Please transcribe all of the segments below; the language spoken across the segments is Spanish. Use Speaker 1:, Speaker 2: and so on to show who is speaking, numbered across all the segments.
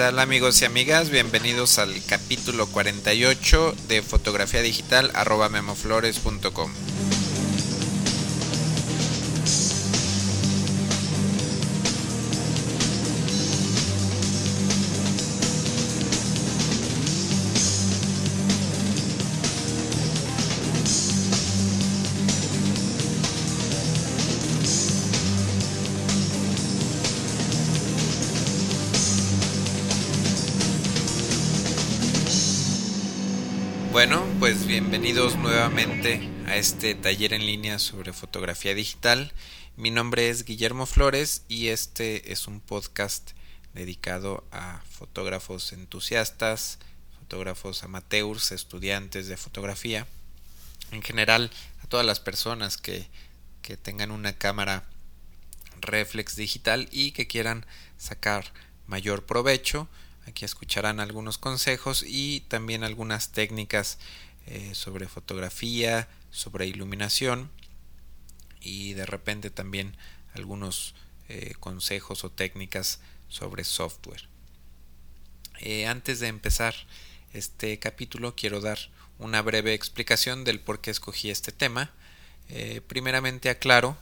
Speaker 1: tal amigos y amigas? Bienvenidos al capítulo 48 de fotografía digital arroba memoflores.com. Bueno, pues bienvenidos nuevamente a este taller en línea sobre fotografía digital. Mi nombre es Guillermo Flores y este es un podcast dedicado a fotógrafos entusiastas, fotógrafos amateurs, estudiantes de fotografía, en general a todas las personas que, que tengan una cámara reflex digital y que quieran sacar mayor provecho Aquí escucharán algunos consejos y también algunas técnicas eh, sobre fotografía, sobre iluminación y de repente también algunos eh, consejos o técnicas sobre software. Eh, antes de empezar este capítulo quiero dar una breve explicación del por qué escogí este tema. primeramente aclaro,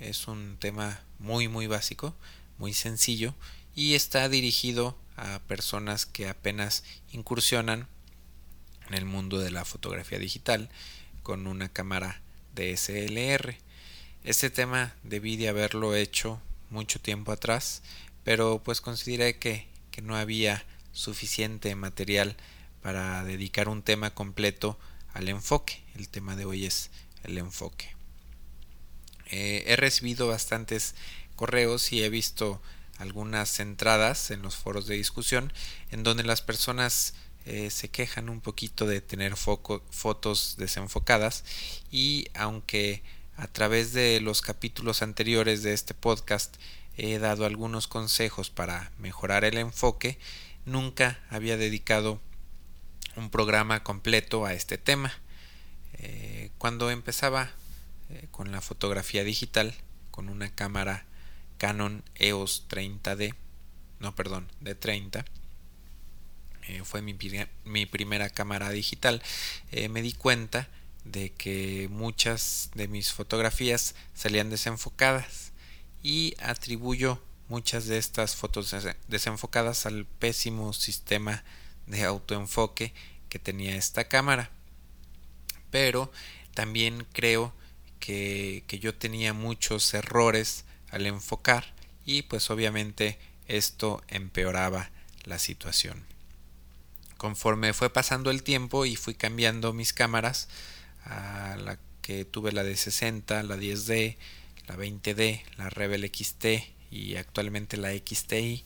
Speaker 1: es un tema muy muy básico, muy sencillo y está dirigido a personas que apenas incursionan en el mundo de la fotografía digital con una cámara DSLR. Este tema debí de haberlo hecho mucho tiempo atrás, pero pues consideré que, que no había suficiente material para dedicar un tema completo al enfoque. El tema de hoy es el enfoque. Eh, he recibido bastantes correos y he visto algunas entradas en los foros de discusión en donde las personas eh, se quejan un poquito de tener fotos desenfocadas y aunque a través de los capítulos anteriores de este podcast he dado algunos consejos para mejorar el enfoque, nunca había dedicado un programa completo a este tema. Eh, cuando empezaba eh, con la fotografía digital, con una cámara Canon EOS 30D, no perdón, de 30. Eh, fue mi, primera cámara digital. Eh, me di cuenta de que muchas de mis fotografías salían desenfocadas y atribuyo muchas de estas fotos desenfocadas al pésimo sistema de autoenfoque que tenía esta cámara. Pero también creo que yo tenía muchos errores al enfocar y pues obviamente esto empeoraba la situación. Conforme fue pasando el tiempo y fui cambiando mis cámaras a la que tuve la de 60, la 10D, la 20D, la Rebel XT y actualmente la XTI,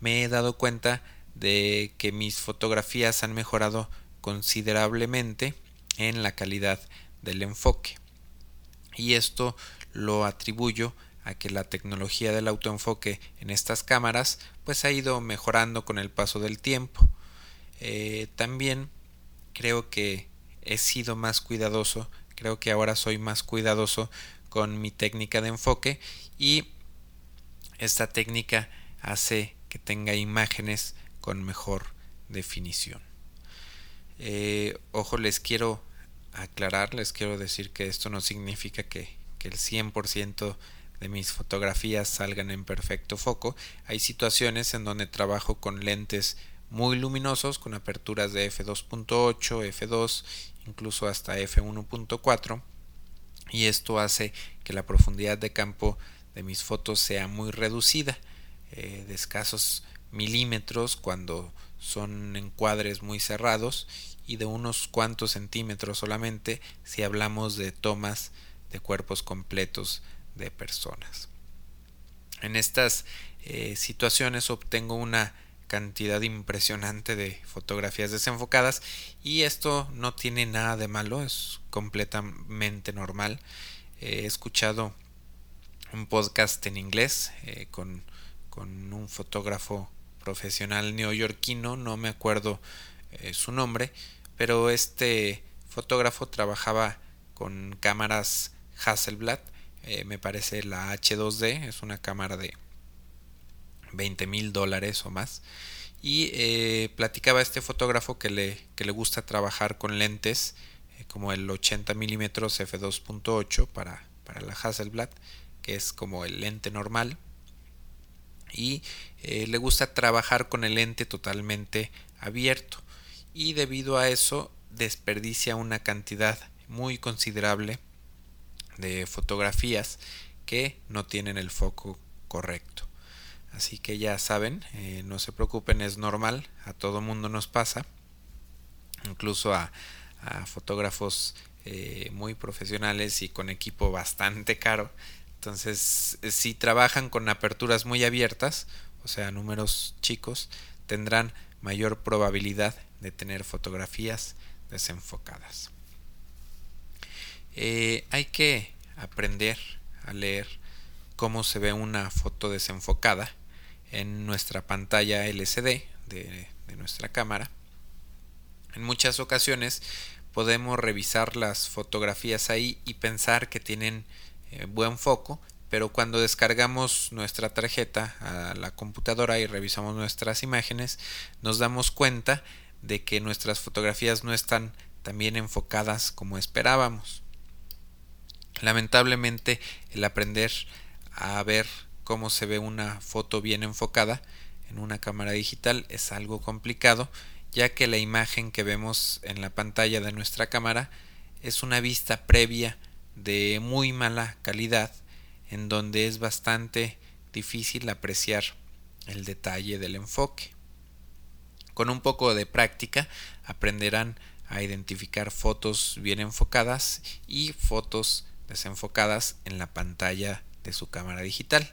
Speaker 1: me he dado cuenta de que mis fotografías han mejorado considerablemente en la calidad del enfoque. Y esto lo atribuyo a que la tecnología del autoenfoque en estas cámaras pues ha ido mejorando con el paso del tiempo. Eh, también creo que he sido más cuidadoso, creo que ahora soy más cuidadoso con mi técnica de enfoque y esta técnica hace que tenga imágenes con mejor definición. Eh, ojo, les quiero aclarar, les quiero decir que esto no significa que, que el 100% de mis fotografías salgan en perfecto foco. Hay situaciones en donde trabajo con lentes muy luminosos, con aperturas de f2.8, f2, incluso hasta f1.4 y esto hace que la profundidad de campo de mis fotos sea muy reducida, eh, de escasos milímetros cuando son encuadres muy cerrados y de unos cuantos centímetros solamente si hablamos de tomas de cuerpos completos de personas. En estas eh, situaciones obtengo una cantidad impresionante de fotografías desenfocadas y esto no tiene nada de malo, es completamente normal. he escuchado un podcast en inglés eh, con, con, un fotógrafo profesional neoyorquino, no me acuerdo eh, su nombre, pero este fotógrafo trabajaba con cámaras Hasselblad eh, me parece la H2D, es una cámara de 20 mil dólares o más. y eh, platicaba este fotógrafo que le, que le gusta trabajar con lentes eh, como el 80 mm f2.8 para, para la Hasselblad que es como el lente normal y le gusta trabajar con el lente totalmente abierto y debido a eso desperdicia una cantidad muy considerable de fotografías que no tienen el foco correcto. Así que ya saben, eh, no se preocupen, es normal, a todo mundo nos pasa, incluso a, fotógrafos eh, muy profesionales y con equipo bastante caro. Entonces, eh, si trabajan con aperturas muy abiertas, o sea, números chicos, tendrán mayor probabilidad de tener fotografías desenfocadas. Hay que aprender a leer cómo se ve una foto desenfocada en nuestra pantalla LCD de, nuestra cámara. En muchas ocasiones podemos revisar las fotografías ahí y pensar que tienen eh, buen foco, pero cuando descargamos nuestra tarjeta a la computadora y revisamos nuestras imágenes, nos damos cuenta de que nuestras fotografías no están tan bien enfocadas como esperábamos. Lamentablemente el aprender a ver cómo se ve una foto bien enfocada en una cámara digital es algo complicado ya que la imagen que vemos en la pantalla de nuestra cámara es una vista previa de muy mala calidad en donde es bastante difícil apreciar el detalle del enfoque. Con un poco de práctica aprenderán a identificar fotos bien enfocadas y fotos desenfocadas en la pantalla de su cámara digital.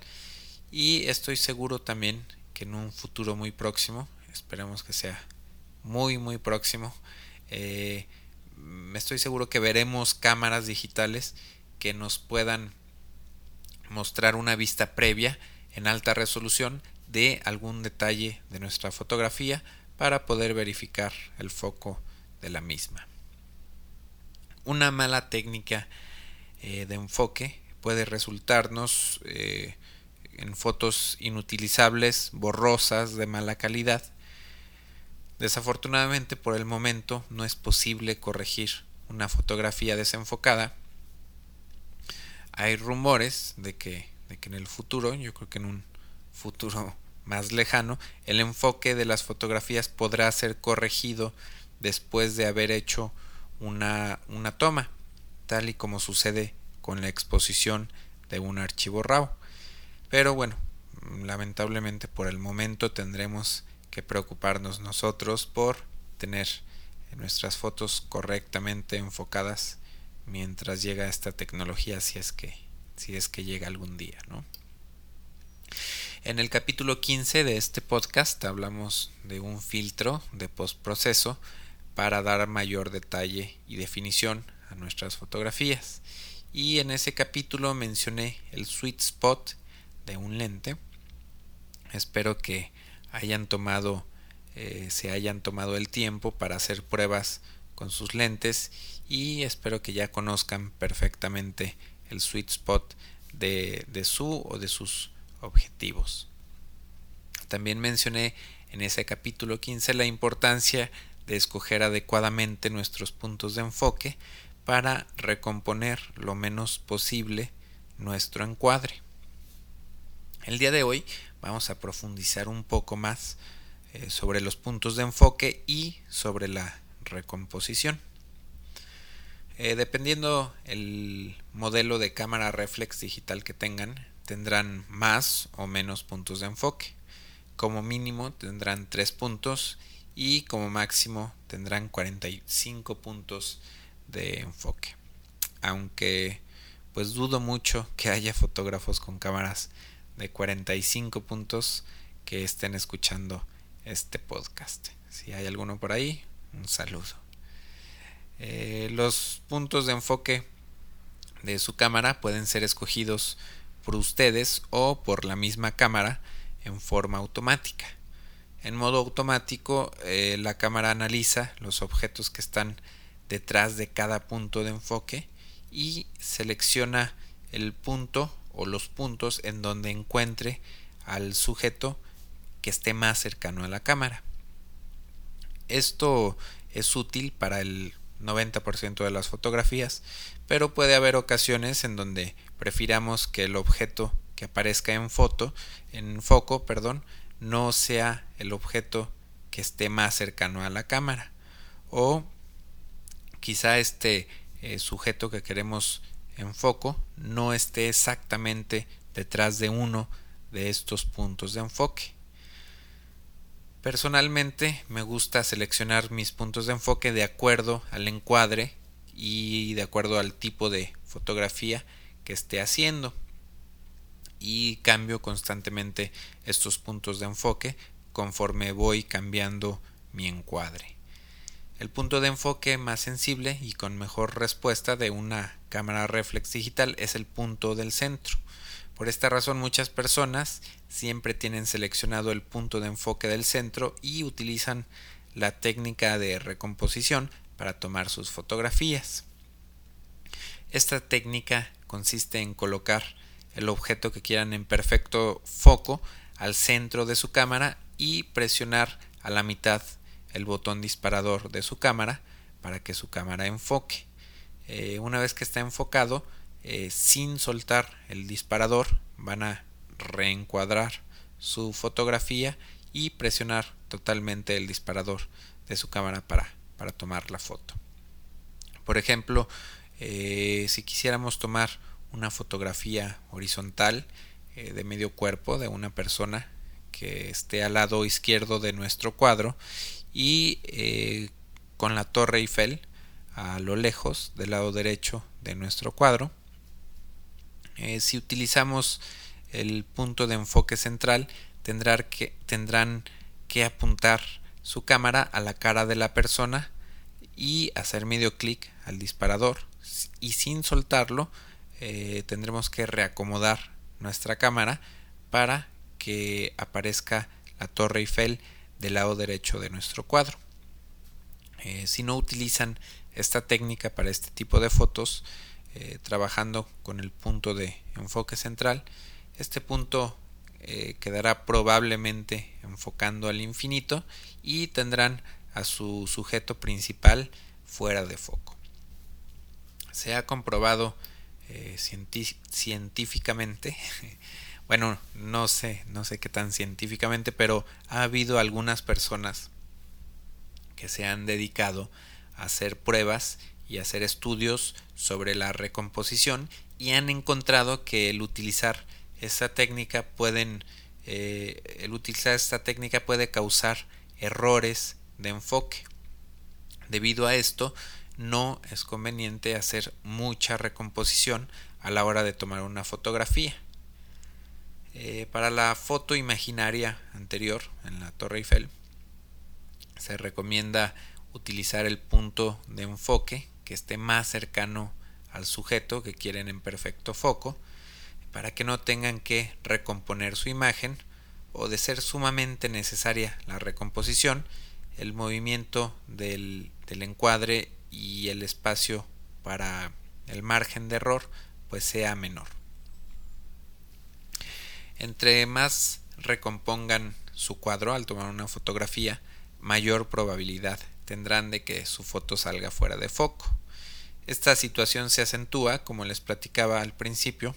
Speaker 1: Y estoy seguro también que en un futuro muy próximo, esperemos que sea muy muy próximo, eh, estoy seguro que veremos cámaras digitales que nos puedan mostrar una vista previa en alta resolución de algún detalle de nuestra fotografía para poder verificar el foco de la misma. Una mala técnica eh, de enfoque puede resultarnos eh, en fotos inutilizables, borrosas, de mala calidad. Desafortunadamente por el momento no es posible corregir una fotografía desenfocada. Hay rumores de que, de que en el futuro, yo creo que en un futuro más lejano, el enfoque de las fotografías podrá ser corregido después de haber hecho una, una toma tal y como sucede con la exposición de un archivo RAW. Pero bueno, lamentablemente por el momento tendremos que preocuparnos nosotros por tener nuestras fotos correctamente enfocadas mientras llega esta tecnología si es que si es que llega algún día, ¿no? En el capítulo 15 de este podcast hablamos de un filtro de postproceso para dar mayor detalle y definición a nuestras fotografías. Y en ese capítulo mencioné el sweet spot de un lente. Espero que hayan tomado, eh, se hayan tomado el tiempo para hacer pruebas con sus lentes y espero que ya conozcan perfectamente el sweet spot de, de su o de sus objetivos. También mencioné en ese capítulo 15 la importancia de escoger adecuadamente nuestros puntos de enfoque para recomponer lo menos posible nuestro encuadre. El día de hoy vamos a profundizar un poco más eh, sobre los puntos de enfoque y sobre la recomposición. Eh, dependiendo el modelo de cámara reflex digital que tengan, tendrán más o menos puntos de enfoque. Como mínimo tendrán 3 puntos y como máximo tendrán 45 puntos de enfoque. Aunque pues dudo mucho que haya fotógrafos con cámaras de 45 puntos que estén escuchando este podcast. Si hay alguno por ahí, un saludo. Eh, los puntos de enfoque de su cámara pueden ser escogidos por ustedes o por la misma cámara en forma automática. En modo automático, eh, la cámara analiza los objetos que están detrás de cada punto de enfoque y selecciona el punto o los puntos en donde encuentre al sujeto que esté más cercano a la cámara. Esto es útil para el 90% de las fotografías, pero puede haber ocasiones en donde prefiramos que el objeto que aparezca en foto, en foco, perdón, no sea el objeto que esté más cercano a la cámara o quizá este eh, sujeto que queremos en foco no esté exactamente detrás de uno de estos puntos de enfoque. Personalmente me gusta seleccionar mis puntos de enfoque de acuerdo al encuadre y de acuerdo al tipo de fotografía que esté haciendo. Y cambio constantemente estos puntos de enfoque conforme voy cambiando mi encuadre. El punto de enfoque más sensible y con mejor respuesta de una cámara reflex digital es el punto del centro. Por esta razón muchas personas siempre tienen seleccionado el punto de enfoque del centro y utilizan la técnica de recomposición para tomar sus fotografías. Esta técnica consiste en colocar el objeto que quieran en perfecto foco al centro de su cámara y presionar a la mitad el botón disparador de su cámara para que su cámara enfoque. Eh, una vez que está enfocado, eh, sin soltar el disparador van a reencuadrar su fotografía y presionar totalmente el disparador de su cámara para, para tomar la foto. Por ejemplo, eh, si quisiéramos tomar una fotografía horizontal de medio cuerpo de una persona que esté al lado izquierdo de nuestro cuadro y con la torre Eiffel a lo lejos del lado derecho de nuestro cuadro. Eh, si utilizamos el punto de enfoque central, que, tendrán que apuntar su cámara a la cara de la persona y hacer medio clic al disparador. Y sin soltarlo eh, tendremos que reacomodar nuestra cámara para que aparezca la torre Eiffel del lado derecho de nuestro cuadro. Eh, si no utilizan esta técnica para este tipo de fotos, eh, trabajando con el punto de enfoque central. Este punto eh, quedará probablemente enfocando al infinito y tendrán a su sujeto principal fuera de foco. Se ha comprobado científicamente, bueno, no sé, no sé qué tan científicamente, pero ha habido algunas personas que se han dedicado a hacer pruebas y hacer estudios sobre la recomposición y han encontrado que el utilizar esta técnica pueden eh, el utilizar esta técnica puede causar errores de enfoque. Debido a esto, no es conveniente hacer mucha recomposición a la hora de tomar una fotografía. Eh, para la foto imaginaria anterior en la Torre Eiffel, se recomienda utilizar el punto de enfoque que esté más cercano al sujeto que quieren en perfecto foco, para que no tengan que recomponer su imagen o de ser sumamente necesaria la recomposición, el movimiento del, del encuadre y el espacio para el margen de error pues sea menor. Entre más recompongan su cuadro al tomar una fotografía, mayor probabilidad tendrán de que su foto salga fuera de foco. Esta situación se acentúa, como les platicaba al principio,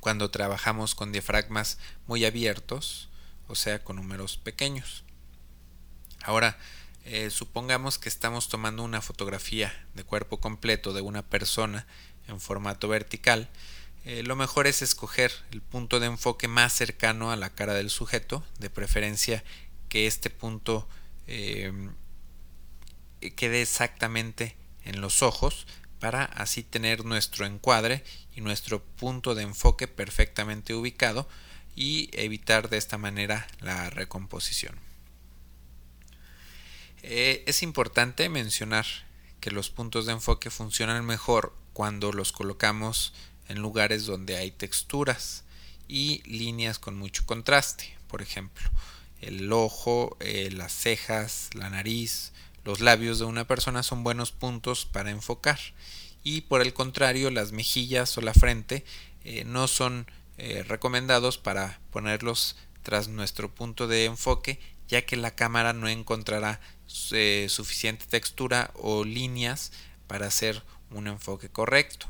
Speaker 1: cuando trabajamos con diafragmas muy abiertos, o sea, con números pequeños. Ahora, eh, supongamos que estamos tomando una fotografía de cuerpo completo de una persona en formato vertical, eh, lo mejor es escoger el punto de enfoque más cercano a la cara del sujeto, de preferencia que este punto eh, quede exactamente en los ojos para así tener nuestro encuadre y nuestro punto de enfoque perfectamente ubicado y evitar de esta manera la recomposición. Eh, es importante mencionar que los puntos de enfoque funcionan mejor cuando los colocamos en lugares donde hay texturas y líneas con mucho contraste, por ejemplo, el ojo, eh, las cejas, la nariz, los labios de una persona son buenos puntos para enfocar y por el contrario las mejillas o la frente eh, no son eh, recomendados para ponerlos tras nuestro punto de enfoque ya que la cámara no encontrará suficiente textura o líneas para hacer un enfoque correcto.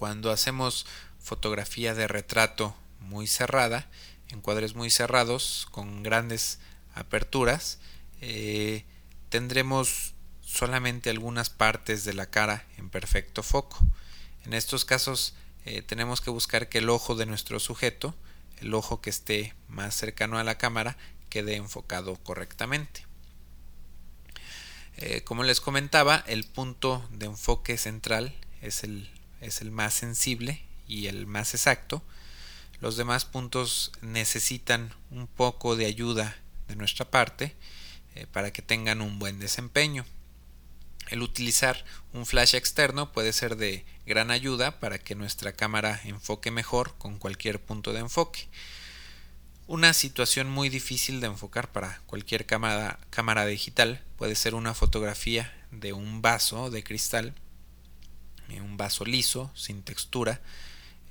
Speaker 1: Cuando hacemos fotografía de retrato muy cerrada, encuadres muy cerrados con grandes aperturas, eh, tendremos solamente algunas partes de la cara en perfecto foco. En estos casos eh, tenemos que buscar que el ojo de nuestro sujeto, el ojo que esté más cercano a la cámara, quede enfocado correctamente. Eh, como les comentaba, el punto de enfoque central es el, es el más sensible y el más exacto. Los demás puntos necesitan un poco de ayuda de nuestra parte eh, para que tengan un buen desempeño. El utilizar un flash externo puede ser de gran ayuda para que nuestra cámara enfoque mejor con cualquier punto de enfoque. Una situación muy difícil de enfocar para cualquier cámara, digital puede ser una fotografía de un vaso de cristal, un vaso liso, sin textura,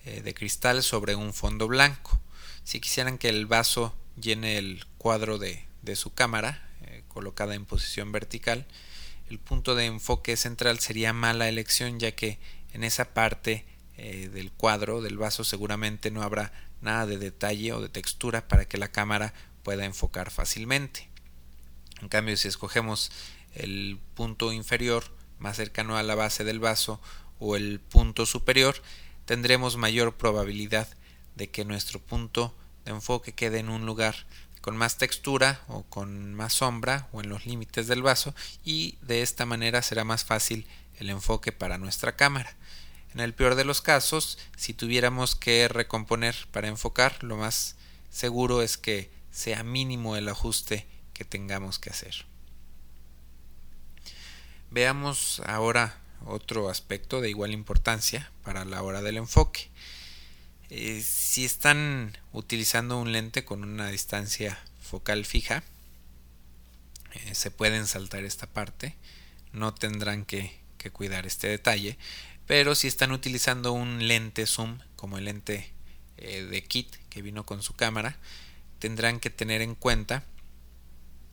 Speaker 1: eh, de cristal sobre un fondo blanco. Si quisieran que el vaso llene el cuadro de, su cámara, eh, colocada en posición vertical, el punto de enfoque central sería mala elección ya que en esa parte eh, del cuadro del vaso seguramente no habrá nada de detalle o de textura para que la cámara pueda enfocar fácilmente. En cambio, si escogemos el punto inferior más cercano a la base del vaso o el punto superior, tendremos mayor probabilidad de que nuestro punto de enfoque quede en un lugar con más textura o con más sombra o en los límites del vaso y de esta manera será más fácil el enfoque para nuestra cámara. En el peor de los casos, si tuviéramos que recomponer para enfocar, lo más seguro es que sea mínimo el ajuste que tengamos que hacer. Veamos ahora otro aspecto de igual importancia para la hora del enfoque. Eh, si están utilizando un lente con una distancia focal fija, eh, se pueden saltar esta parte, no tendrán que, cuidar este detalle, pero si están utilizando un lente zoom como el lente eh, de kit que vino con su cámara, tendrán que tener en cuenta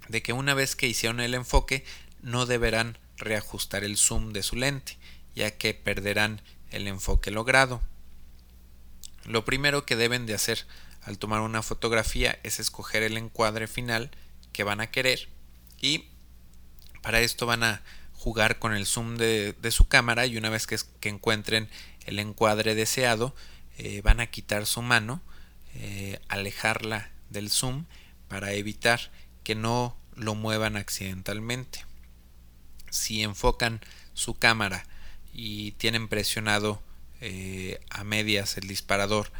Speaker 1: de que una vez que hicieron el enfoque no deberán reajustar el zoom de su lente, ya que perderán el enfoque logrado. Lo primero que deben de hacer al tomar una fotografía es escoger el encuadre final que van a querer y para esto van a jugar con el zoom de, su cámara y una vez que, encuentren el encuadre deseado eh, van a quitar su mano, eh, alejarla del zoom para evitar que no lo muevan accidentalmente. Si enfocan su cámara y tienen presionado eh, a medias el disparador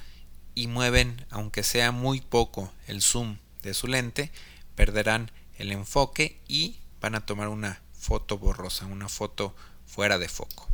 Speaker 1: y mueven, aunque sea muy poco, el zoom de su lente, perderán el enfoque y van a tomar una foto borrosa, una foto fuera de foco.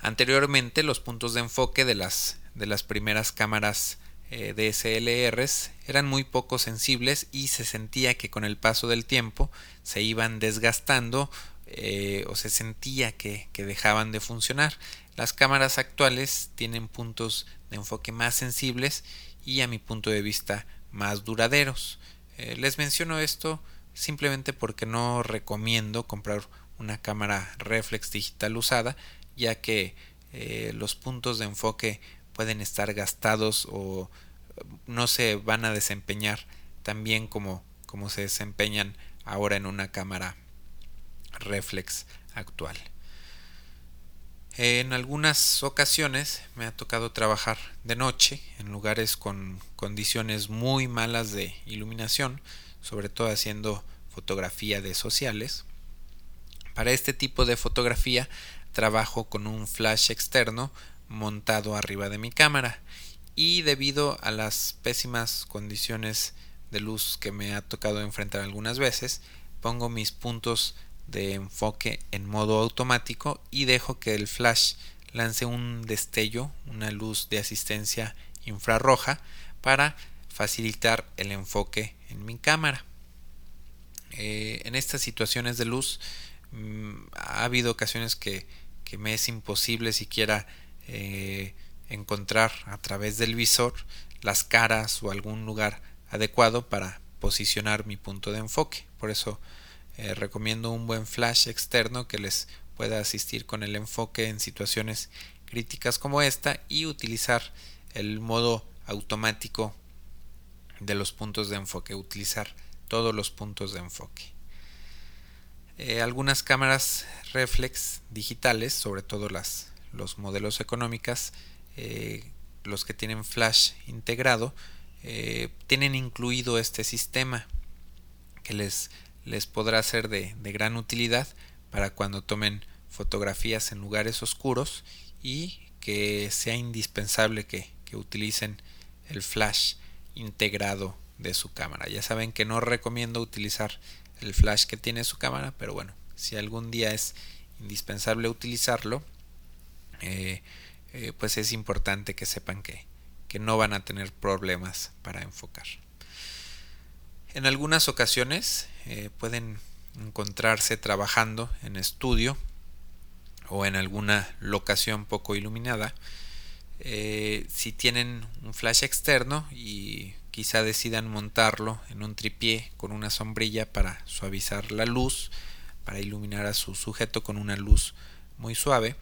Speaker 1: Anteriormente los puntos de enfoque de las, de las primeras cámaras eh, DSLRs eran muy poco sensibles y se sentía que con el paso del tiempo se iban desgastando eh, o se sentía que, dejaban de funcionar. Las cámaras actuales tienen puntos de enfoque más sensibles y a mi punto de vista más duraderos. Eh, les menciono esto simplemente porque no recomiendo comprar una cámara reflex digital usada ya que los puntos de enfoque pueden estar gastados o no se van a desempeñar tan bien como, como se desempeñan ahora en una cámara reflex actual. En algunas ocasiones me ha tocado trabajar de noche en lugares con condiciones muy malas de iluminación, sobre todo haciendo fotografía de sociales. Para este tipo de fotografía trabajo con un flash externo montado arriba de mi cámara y debido a las pésimas condiciones de luz que me ha tocado enfrentar algunas veces, pongo mis puntos de enfoque en modo automático y dejo que el flash lance un destello, una luz de asistencia infrarroja para facilitar el enfoque en mi cámara. Eh, en estas situaciones de luz mm, ha habido ocasiones que, me es imposible siquiera eh, encontrar a través del visor las caras o algún lugar adecuado para posicionar mi punto de enfoque. Por eso eh, recomiendo un buen flash externo que les pueda asistir con el enfoque en situaciones críticas como esta y utilizar el modo automático de los puntos de enfoque, utilizar todos los puntos de enfoque. Eh, algunas cámaras reflex digitales, sobre todo las los modelos económicas, eh, los que tienen flash integrado, eh, tienen incluido este sistema que les, les podrá ser de, de gran utilidad para cuando tomen fotografías en lugares oscuros y que sea indispensable que, que utilicen el flash integrado de su cámara. Ya saben que no recomiendo utilizar el flash que tiene su cámara, pero bueno, si algún día es indispensable utilizarlo, eh, eh, pues es importante que sepan que, que no van a tener problemas para enfocar. En algunas ocasiones eh, pueden encontrarse trabajando en estudio o en alguna locación poco iluminada. si tienen un flash externo y quizá decidan montarlo en un tripié con una sombrilla para suavizar la luz, para iluminar a su sujeto con una luz muy suave,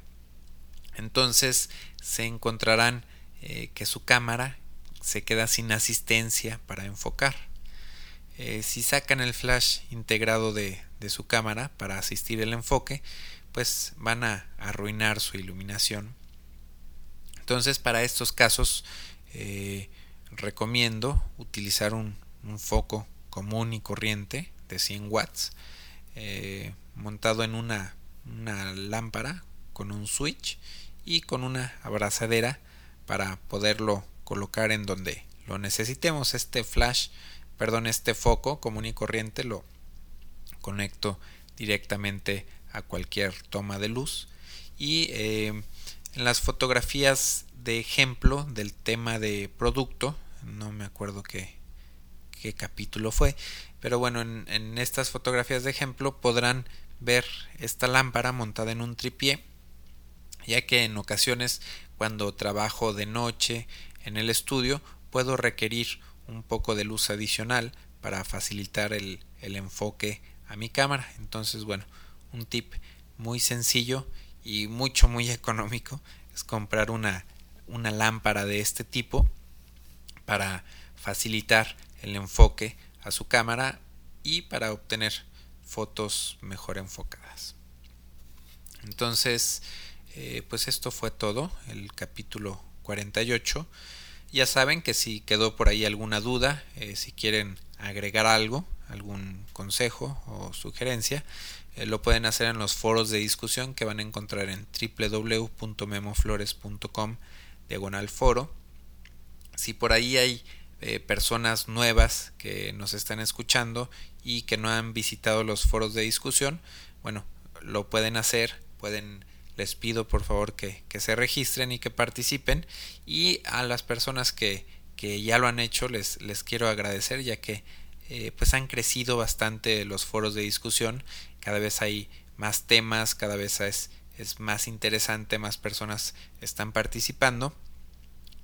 Speaker 1: entonces se encontrarán eh, que su cámara se queda sin asistencia para enfocar. Eh, si sacan el flash integrado de, su cámara para asistir el enfoque, pues van a arruinar su iluminación. Entonces para estos casos eh, recomiendo utilizar un, foco común y corriente de 100 watts montado en una, una lámpara con un switch y con una abrazadera para poderlo colocar en donde lo necesitemos. Este flash, perdón, este foco común y corriente lo conecto directamente a cualquier toma de luz y eh, en las fotografías de ejemplo del tema de producto no me acuerdo qué, qué capítulo fue pero bueno en, en estas fotografías de ejemplo podrán ver esta lámpara montada en un tripié ya que en ocasiones cuando trabajo de noche en el estudio puedo requerir un poco de luz adicional para facilitar el, enfoque a mi cámara. Entonces, bueno, un tip muy sencillo y mucho muy económico es comprar una, una lámpara de este tipo para facilitar el enfoque a su cámara y para obtener fotos mejor enfocadas. Entonces, eh, pues esto fue todo, el capítulo 48. Ya saben que si quedó por ahí alguna duda, eh, si quieren agregar algo, algún consejo o sugerencia, eh, lo pueden hacer en los foros de discusión que van a encontrar en www.memoflores.com diagonal foro. Si por ahí hay personas nuevas que nos están escuchando y que no han visitado los foros de discusión, bueno, lo pueden hacer, pueden les pido por favor que, se registren y que participen. Y a las personas que, ya lo han hecho les, les quiero agradecer ya que eh, pues han crecido bastante los foros de discusión. Cada vez hay más temas cada vez es, es más interesante más personas están participando.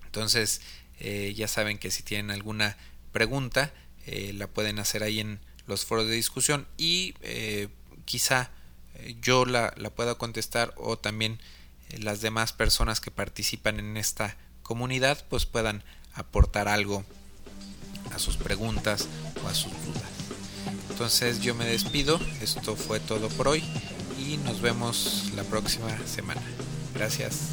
Speaker 1: Entonces eh, ya saben que si tienen alguna pregunta eh, la pueden hacer ahí en los foros de discusión. Y quizá yo la, pueda contestar o también eh, las demás personas que participan en esta comunidad pues puedan aportar algo a sus preguntas o a sus dudas. Entonces yo me despido, esto fue todo por hoy y nos vemos la próxima semana. Gracias.